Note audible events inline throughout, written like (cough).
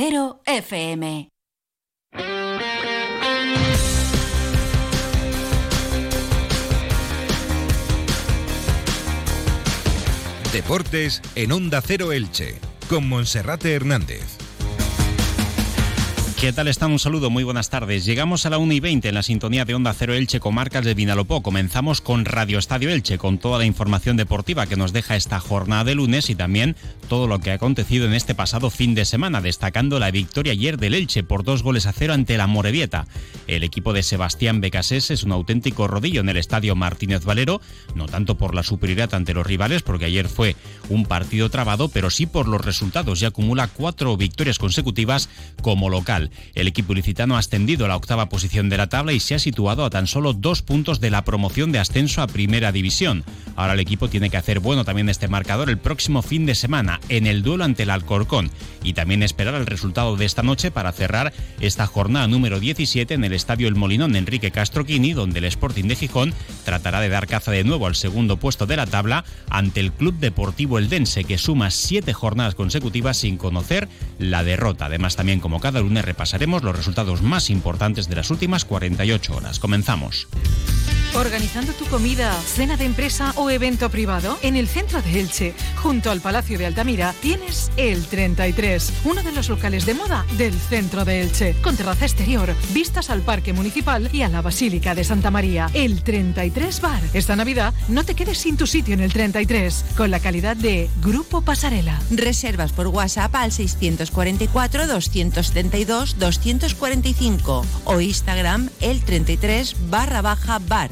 Cero FM. Deportes en Onda Cero Elche, con Monserrate Hernández. ¿Qué tal están? Un saludo, muy buenas tardes. Llegamos a la 1 y 20 en la sintonía de Onda Cero Elche, comarcas de Vinalopó. Comenzamos con Radio Estadio Elche, con toda la información deportiva que nos deja esta jornada de lunes y también todo lo que ha acontecido en este pasado fin de semana, destacando la victoria ayer del Elche por dos goles a cero ante la Morevieta. El equipo de Sebastián Becasés es un auténtico rodillo en el estadio Martínez Valero, no tanto por la superioridad ante los rivales, porque ayer fue un partido trabado, pero sí por los resultados y acumula cuatro victorias consecutivas como local. El equipo ilicitano ha ascendido a la octava posición de la tabla y se ha situado a tan solo dos puntos de la promoción de ascenso a Primera División. Ahora el equipo tiene que hacer bueno también este marcador el próximo fin de semana en el duelo ante el Alcorcón y también esperar el resultado de esta noche para cerrar esta jornada número 17 en el Estadio El Molinón de Enrique Castroquini, donde el Sporting de Gijón tratará de dar caza de nuevo al segundo puesto de la tabla ante el Club Deportivo Eldense, que suma siete jornadas consecutivas sin conocer la derrota. Además, también como cada lunes repasaremos los resultados más importantes de las últimas 48 horas. Comenzamos. Organizando tu comida, cena de empresa o evento privado en el centro de Elche, junto al Palacio de Altamira, tienes el 33, uno de los locales de moda del centro de Elche, con terraza exterior, vistas al Parque Municipal y a la Basílica de Santa María. El 33 Bar. Esta Navidad no te quedes sin tu sitio en el 33, con la calidad de Grupo Pasarela. Reservas por WhatsApp al 644 272 245 o Instagram el 33 barra baja bar.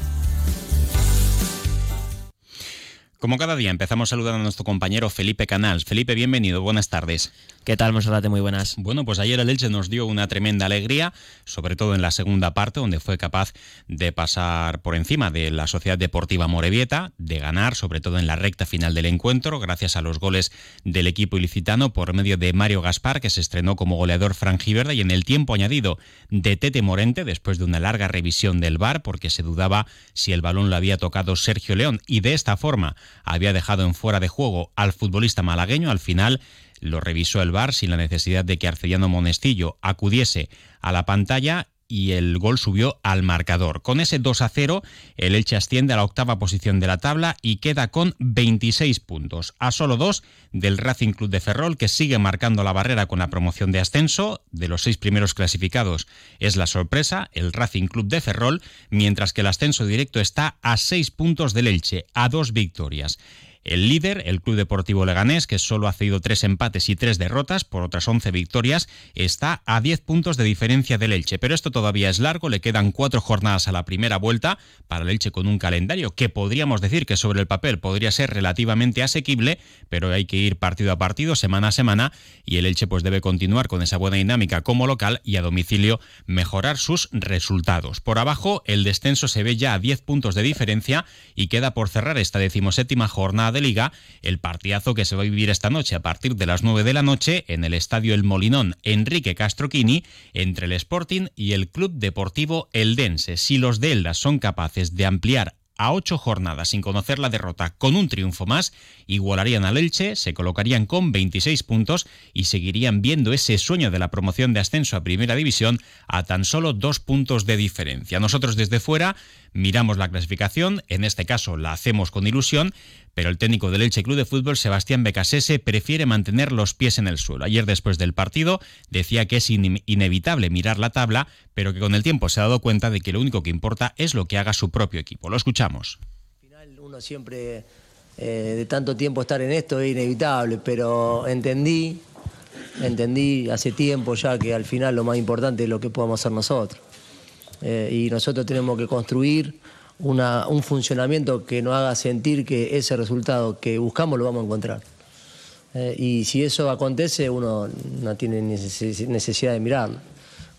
Como cada día empezamos saludando a nuestro compañero Felipe Canals. Felipe, bienvenido, buenas tardes. ¿Qué tal, Monserrate? Muy buenas. Bueno, pues ayer el Elche nos dio una tremenda alegría, sobre todo en la segunda parte, donde fue capaz de pasar por encima de la Sociedad Deportiva Morevieta, de ganar, sobre todo en la recta final del encuentro, gracias a los goles del equipo ilicitano por medio de Mario Gaspar, que se estrenó como goleador frangiverde, y en el tiempo añadido de Tete Morente, después de una larga revisión del VAR, porque se dudaba si el balón lo había tocado Sergio León, y de esta forma había dejado en fuera de juego al futbolista malagueño, al final lo revisó el VAR sin la necesidad de que Arcediano Monestillo acudiese a la pantalla y el gol subió al marcador. Con ese 2 a 0, el Elche asciende a la octava posición de la tabla y queda con 26 puntos, a solo dos del Racing Club de Ferrol, que sigue marcando la barrera con la promoción de ascenso. De los seis primeros clasificados es la sorpresa, el Racing Club de Ferrol, mientras que el ascenso directo está a seis puntos del Elche, a dos victorias. El líder, el Club Deportivo Leganés, que solo ha cedido tres empates y tres derrotas por otras 11 victorias, está a 10 puntos de diferencia del Elche. Pero esto todavía es largo, le quedan cuatro jornadas a la primera vuelta para el Elche con un calendario que podríamos decir que sobre el papel podría ser relativamente asequible, pero hay que ir partido a partido, semana a semana, y el Elche pues debe continuar con esa buena dinámica como local y a domicilio mejorar sus resultados. Por abajo, el descenso se ve ya a 10 puntos de diferencia y queda por cerrar esta decimoséptima jornada Liga, el partidazo que se va a vivir esta noche a partir de las 9 de la noche en el Estadio El Molinón Enrique Castroquini entre el Sporting y el Club Deportivo Eldense. Si los de Elda son capaces de ampliar a ocho jornadas sin conocer la derrota con un triunfo más, igualarían al Elche, se colocarían con 26 puntos y seguirían viendo ese sueño de la promoción de ascenso a Primera División a tan solo dos puntos de diferencia. Nosotros desde fuera miramos la clasificación, en este caso la hacemos con ilusión, pero el técnico del Elche Club de Fútbol, Sebastián Becasese, prefiere mantener los pies en el suelo. Ayer después del partido decía que es inevitable mirar la tabla, pero que con el tiempo se ha dado cuenta de que lo único que importa es lo que haga su propio equipo. Lo escuchamos. Al final uno siempre eh, de tanto tiempo estar en esto es inevitable, pero entendí, entendí hace tiempo ya que al final lo más importante es lo que podamos hacer nosotros. Eh, y nosotros tenemos que construir un funcionamiento que nos haga sentir que ese resultado que buscamos lo vamos a encontrar. Eh, y si eso acontece, uno no tiene necesidad de mirarlo.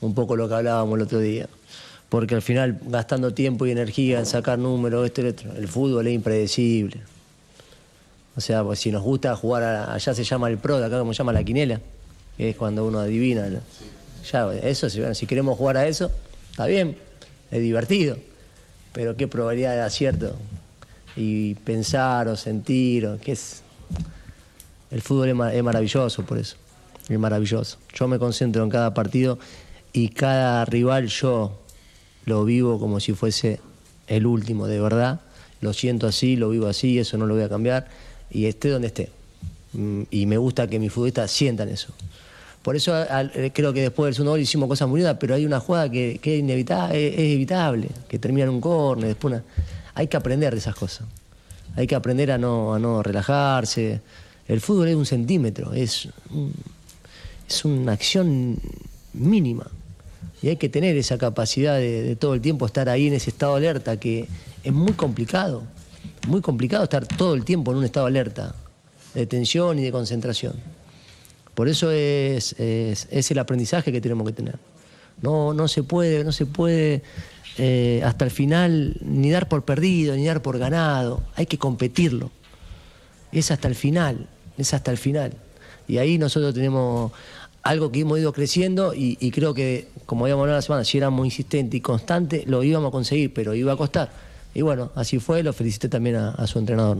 Un poco lo que hablábamos el otro día. Porque al final, gastando tiempo y energía en sacar números, esto y otro, el fútbol es impredecible. O sea, pues si nos gusta jugar, allá se llama el pro, de acá como se llama la quinela, que es cuando uno adivina. Ya, eso, si queremos jugar a eso, está bien, es divertido pero qué probabilidad de acierto. Y pensar o sentir, o qué es. El fútbol es, maravilloso por eso. es maravilloso. Yo me concentro en cada partido y cada rival yo lo vivo como si fuese el último, de verdad. Lo siento así, lo vivo así, eso no lo voy a cambiar y esté donde esté. Mm, y me gusta que mis futbolistas sientan eso. Por eso eh, creo que después del segundo gol hicimos cosas muy lindas, pero hay una jugada que, es inevitable, es, evitable, que termina en un córner, después hay que aprender de esas cosas. Hay que aprender a no, a no relajarse. El fútbol es un centímetro, es, es una acción mínima. Y hay que tener esa capacidad de, todo el tiempo estar ahí en ese estado de alerta, que es muy complicado. Muy complicado estar todo el tiempo en un estado de alerta, de tensión y de concentración. Por eso es, es, el aprendizaje que tenemos que tener. No, no se puede, no se puede eh, hasta el final ni dar por perdido, ni dar por ganado. Hay que competirlo. Es hasta el final, es hasta el final. Y ahí nosotros tenemos algo que hemos ido creciendo y, creo que, como habíamos hablado la semana, si éramos insistentes y constantes, lo íbamos a conseguir, pero iba a costar. Y bueno, así fue, lo felicité también a, su entrenador.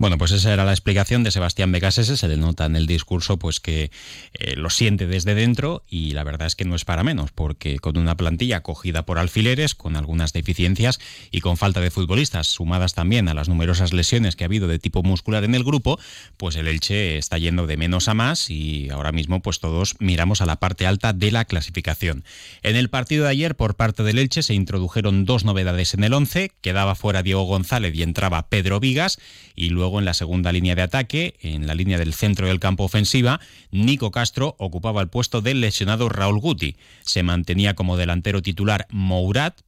Bueno, pues esa era la explicación de Sebastián Becasese. Se le nota en el discurso pues que eh, lo siente desde dentro y la verdad es que no es para menos, porque con una plantilla cogida por alfileres, con algunas deficiencias y con falta de futbolistas, sumadas también a las numerosas lesiones que ha habido de tipo muscular en el grupo, pues el Elche está yendo de menos a más y ahora mismo pues todos miramos a la parte alta de la clasificación. En el partido de ayer por parte del Elche se introdujeron dos novedades en el 11, quedaba fuera Diego González y entraba Pedro Vigas y luego en la segunda línea de ataque, en la línea del centro del campo ofensiva, Nico Castro ocupaba el puesto del lesionado Raúl Guti. Se mantenía como delantero titular Mourat,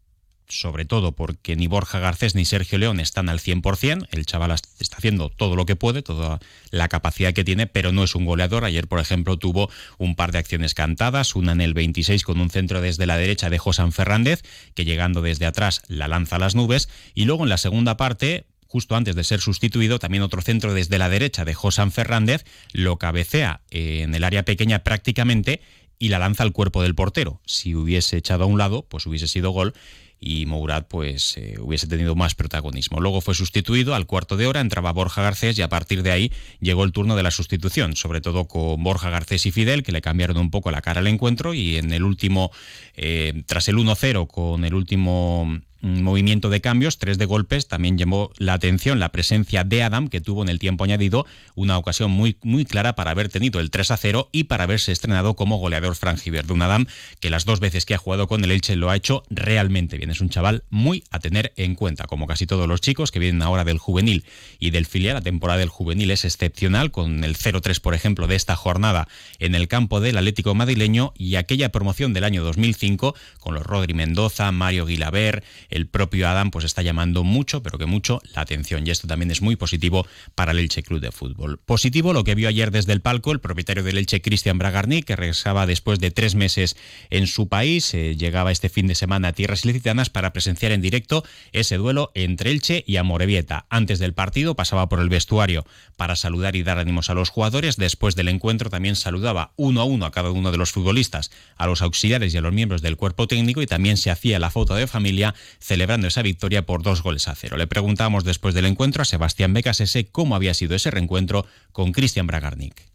sobre todo porque ni Borja Garcés ni Sergio León están al 100%. El chaval está haciendo todo lo que puede, toda la capacidad que tiene, pero no es un goleador. Ayer, por ejemplo, tuvo un par de acciones cantadas, una en el 26 con un centro desde la derecha de Josan Fernández, que llegando desde atrás la lanza a las nubes, y luego en la segunda parte justo antes de ser sustituido, también otro centro desde la derecha de Josan Fernández lo cabecea en el área pequeña prácticamente y la lanza al cuerpo del portero. Si hubiese echado a un lado, pues hubiese sido gol y Mourad pues eh, hubiese tenido más protagonismo. Luego fue sustituido al cuarto de hora, entraba Borja Garcés y a partir de ahí llegó el turno de la sustitución, sobre todo con Borja Garcés y Fidel, que le cambiaron un poco la cara al encuentro y en el último, eh, tras el 1-0 con el último movimiento de cambios, tres de golpes, también llamó la atención la presencia de Adam, que tuvo en el tiempo añadido una ocasión muy, muy clara para haber tenido el 3 a 0 y para haberse estrenado como goleador frangiverde. Un Adam que las dos veces que ha jugado con el Elche lo ha hecho realmente bien. Es un chaval muy a tener en cuenta, como casi todos los chicos que vienen ahora del juvenil y del filial. La temporada del juvenil es excepcional, con el 0-3, por ejemplo, de esta jornada en el campo del Atlético madrileño y aquella promoción del año 2005 con los Rodri Mendoza, Mario Guilaber, el propio Adam pues está llamando mucho, pero que mucho la atención y esto también es muy positivo para el Elche Club de Fútbol. Positivo lo que vio ayer desde el palco el propietario del Elche, Cristian Bragarni, que regresaba después de tres meses en su país, eh, llegaba este fin de semana a tierras ilicitanas para presenciar en directo ese duelo entre Elche y Amorebieta. Antes del partido pasaba por el vestuario para saludar y dar ánimos a los jugadores. Después del encuentro también saludaba uno a uno a cada uno de los futbolistas, a los auxiliares y a los miembros del cuerpo técnico y también se hacía la foto de familia celebrando esa victoria por dos goles a cero. Le preguntamos después del encuentro a Sebastián Becasese cómo había sido ese reencuentro con Cristian Bragarnik.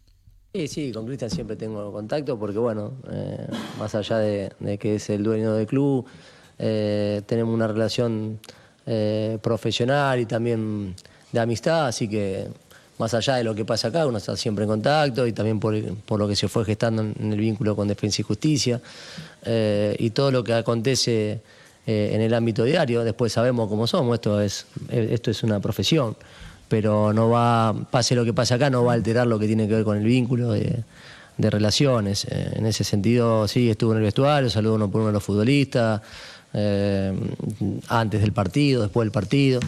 Sí, sí, con Cristian siempre tengo contacto porque, bueno, eh, más allá de, que es el dueño del club, eh, tenemos una relación eh, profesional y también de amistad, así que más allá de lo que pasa acá, uno está siempre en contacto y también por, por lo que se fue gestando en el vínculo con Defensa y Justicia y todo lo que acontece eh, en el ámbito diario. Después sabemos cómo somos, esto es, esto es una profesión, pero no va, pase lo que pase acá, no va a alterar lo que tiene que ver con el vínculo de, relaciones. Eh, en ese sentido, sí, estuvo en el vestuario, saludó uno por uno de los futbolistas, eh, antes del partido, después del partido.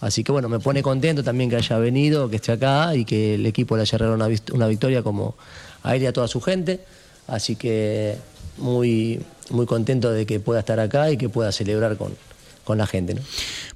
Así que bueno, me pone contento también que haya venido, que esté acá y que el equipo le haya regalado una, una victoria como a él y a toda su gente. Así que muy, muy contento de que pueda estar acá y que pueda celebrar con, con la gente. ¿no?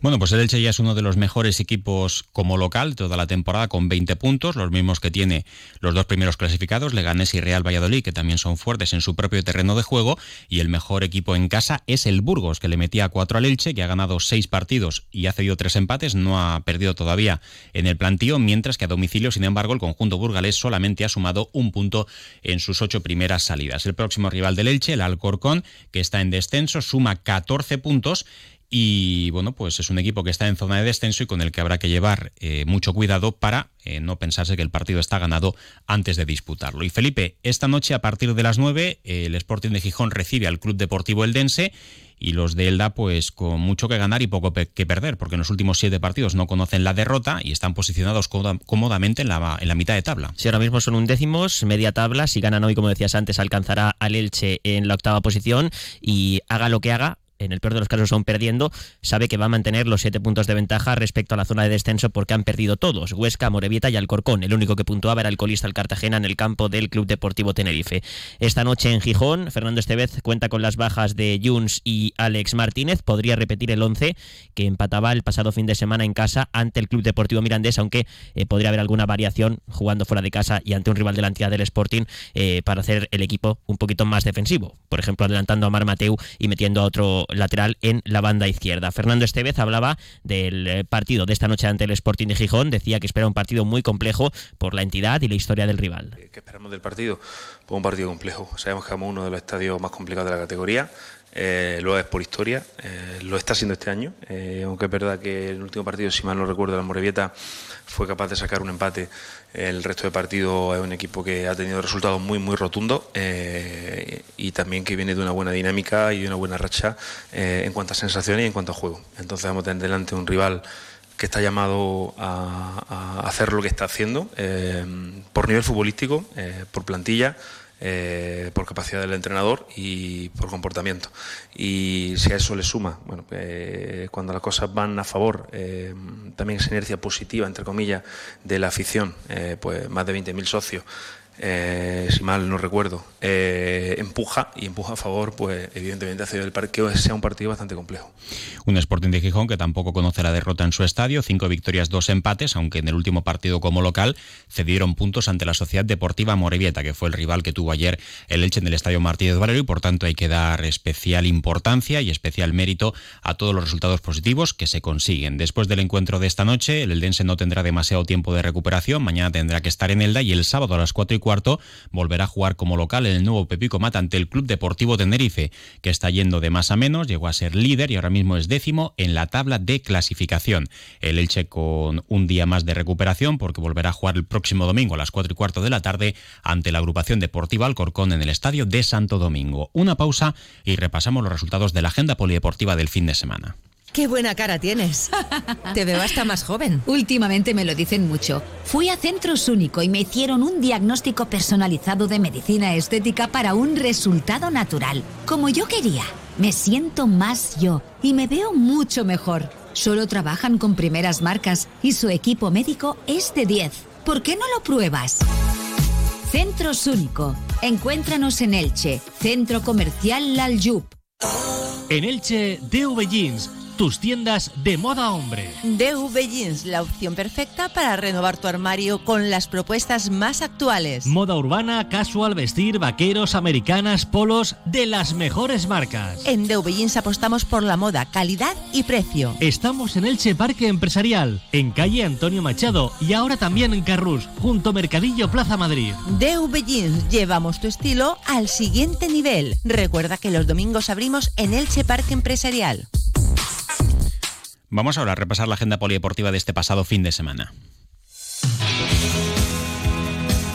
Bueno, pues el Elche ya es uno de los mejores equipos como local toda la temporada con 20 puntos, los mismos que tiene los dos primeros clasificados, Leganés y Real Valladolid, que también son fuertes en su propio terreno de juego, y el mejor equipo en casa es el Burgos, que le metía 4 al Elche, que ha ganado 6 partidos y ha cedido 3 empates, no ha perdido todavía en el plantío, mientras que a domicilio, sin embargo, el conjunto burgalés solamente ha sumado un punto en sus ocho primeras salidas. El próximo rival del Elche, el Alcorcón, que está en descenso, suma 14 puntos y bueno, pues es un equipo que está en zona de descenso y con el que habrá que llevar eh, mucho cuidado para eh, no pensarse que el partido está ganado antes de disputarlo. Y Felipe, esta noche a partir de las 9 el Sporting de Gijón recibe al Club Deportivo Eldense y los de Elda pues con mucho que ganar y poco que perder, porque en los últimos siete partidos no conocen la derrota y están posicionados cómodamente en la, en la mitad de tabla. Sí, ahora mismo son un décimos, media tabla, si ganan hoy, como decías antes, alcanzará al Elche en la octava posición y haga lo que haga, en el peor de los casos son perdiendo, sabe que va a mantener los siete puntos de ventaja respecto a la zona de descenso porque han perdido todos, Huesca, Morevieta y Alcorcón. El único que puntuaba era el colista el Cartagena en el campo del Club Deportivo Tenerife. Esta noche en Gijón, Fernando Estevez cuenta con las bajas de Juns y Alex Martínez. Podría repetir el 11 que empataba el pasado fin de semana en casa ante el Club Deportivo Mirandés, aunque eh, podría haber alguna variación jugando fuera de casa y ante un rival de la entidad del Sporting eh, para hacer el equipo un poquito más defensivo. Por ejemplo, adelantando a Mar Mateu y metiendo a otro lateral en la banda izquierda. Fernando Estevez hablaba del eh, partido de esta noche ante el Sporting de Gijón, decía que espera un partido muy complejo por la entidad y la historia del rival. ¿Qué esperamos del partido? Pues un partido complejo. Sabemos que es uno de los estadios más complicados de la categoría. Eh, lo es por historia, eh, lo está siendo este año, aunque es verdad que el último partido, si mal no recuerdo, la Morevieta fue capaz de sacar un empate el resto de partido es un equipo que ha tenido resultados muy, muy rotundos eh, y también que viene de una buena dinámica y de una buena racha eh, en cuanto a sensaciones y en cuanto a juego. Entonces vamos a tener delante un rival que está llamado a, hacer lo que está haciendo eh, por nivel futbolístico, por plantilla eh, por capacidad del entrenador y por comportamiento. Y si a eso le suma, bueno, eh, cuando las cosas van a favor, eh, también esa inercia positiva, entre comillas, de la afición, pues más de 20.000 socios, eh, si mal no recuerdo, eh, empuja y empuja a favor, pues evidentemente hace el parqueo sea un partido bastante complejo. Un Sporting de Gijón que tampoco conoce la derrota en su estadio, cinco victorias, dos empates, aunque en el último partido como local cedieron puntos ante la Sociedad Deportiva Morevieta, que fue el rival que tuvo ayer el Elche en el Estadio Martínez Valero y por tanto hay que dar especial importancia y especial mérito a todos los resultados positivos que se consiguen. Después del encuentro de esta noche, el Eldense no tendrá demasiado tiempo de recuperación, mañana tendrá que estar en Elda y el sábado a las cuatro y cuarto volverá a jugar como local en el nuevo Pepico Mata ante el Club Deportivo Tenerife, que está yendo de más a menos, llegó a ser líder y ahora mismo es décimo en la tabla de clasificación. El Elche con un día más de recuperación porque volverá a jugar el próximo domingo a las cuatro y cuarto de la tarde ante la agrupación deportiva Alcorcón en el estadio de Santo Domingo. Una pausa y repasamos los resultados de la agenda polideportiva del fin de semana. Qué buena cara tienes. (laughs) Te veo hasta más joven. Últimamente me lo dicen mucho. Fui a Centros Único y me hicieron un diagnóstico personalizado de medicina estética para un resultado natural, como yo quería. Me siento más yo y me veo mucho mejor. Solo trabajan con primeras marcas y su equipo médico es de 10. ¿Por qué no lo pruebas? Centros Único. Encuéntranos en Elche, Centro Comercial Lalyup. En Elche, DV Jeans tus tiendas de moda hombre. DV Jeans, la opción perfecta para renovar tu armario con las propuestas más actuales. Moda urbana, casual, vestir, vaqueros, americanas, polos, de las mejores marcas. En DV Jeans apostamos por la moda, calidad y precio. Estamos en Elche Parque Empresarial, en calle Antonio Machado y ahora también en Carrús, junto Mercadillo Plaza Madrid. DV Jeans, llevamos tu estilo al siguiente nivel. Recuerda que los domingos abrimos en Elche Parque Empresarial. Vamos ahora a repasar la agenda polideportiva de este pasado fin de semana.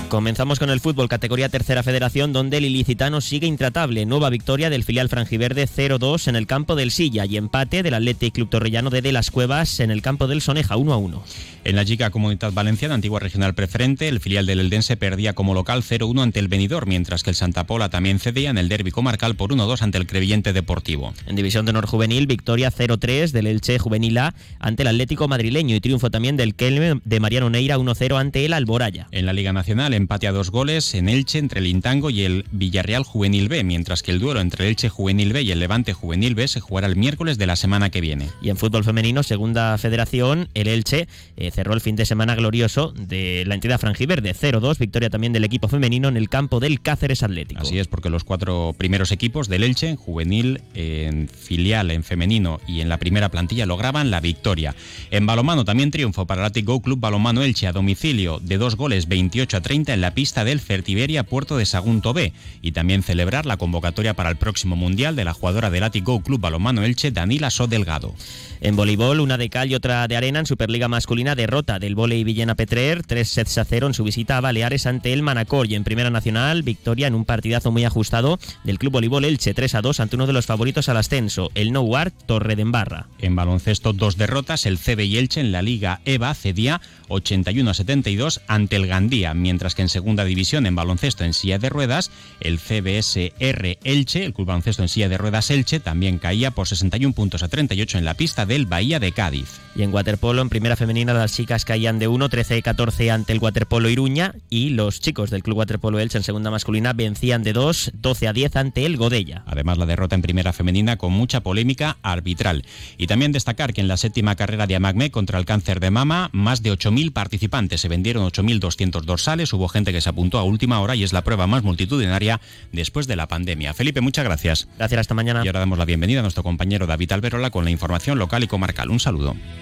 Comenzamos con el fútbol, categoría tercera federación, donde el ilicitano sigue intratable. Nueva victoria del filial franjiverde 0-2 en el campo del Silla y empate del Athletic Club Torrellano de De las Cuevas en el campo del Soneja 1-1. En la chica Comunidad Valenciana, antigua regional preferente, el filial del Eldense perdía como local 0-1 ante el Benidorm, mientras que el Santa Pola también cedía en el derbi comarcal por 1-2 ante el Crevillente Deportivo. En División de Honor Juvenil, victoria 0-3 del Elche Juvenil A ante el Atlético madrileño y triunfo también del Kelme de Mariano Neira 1-0 ante el Alboraya. En la Liga Nacional, empate a dos goles en Elche entre el Intango y el Villarreal Juvenil B, mientras que el duelo entre el Elche Juvenil B y el Levante Juvenil B se jugará el miércoles de la semana que viene. Y en fútbol femenino, segunda federación, el Elche eh, cerró el fin de semana glorioso de la entidad franjiverde, 0-2, victoria también del equipo femenino en el campo del Cáceres Atlético. Así es, porque los cuatro primeros equipos del Elche, en juvenil, en filial, en femenino y en la primera plantilla lograban la victoria. En balomano también triunfo para el Athletic Go Club Balomano Elche a domicilio de dos goles 28 a 30 en la pista del Fertiberia Puerto de Sagunto B y también celebrar la convocatoria para el próximo Mundial de la jugadora del Athletic Go Club Balomano Elche Danila So Delgado. En voleibol, una de cal y otra de arena en Superliga masculina, derrota del volei Villena Petrer, tres sets a cero en su visita a Baleares ante el Manacor y en Primera Nacional, victoria en un partidazo muy ajustado del Club Voleibol Elche 3 a 2 ante uno de los favoritos al ascenso, el Nouart Torre de Embarra. En baloncesto, dos derrotas, el CB y Elche en la Liga EVA cedía 81 a 72 ante el Gandía, que en segunda división en baloncesto en silla de ruedas, el CBSR Elche, el Club Baloncesto en silla de ruedas Elche, también caía por 61 puntos a 38 en la pista del Bahía de Cádiz. Y en waterpolo, en primera femenina, las chicas caían de 1, 13 y 14 ante el waterpolo Iruña y los chicos del Club Waterpolo Elche en segunda masculina vencían de 2, 12 a 10 ante el Godella. Además, la derrota en primera femenina con mucha polémica arbitral. Y también destacar que en la séptima carrera de Amagme contra el cáncer de mama, más de 8.000 participantes, se vendieron 8.200 dorsales, hubo gente que se apuntó a última hora y es la prueba más multitudinaria después de la pandemia. Felipe, muchas gracias. Gracias, hasta mañana. Y ahora damos la bienvenida a nuestro compañero David Alberola con la información local y comarcal. Un saludo.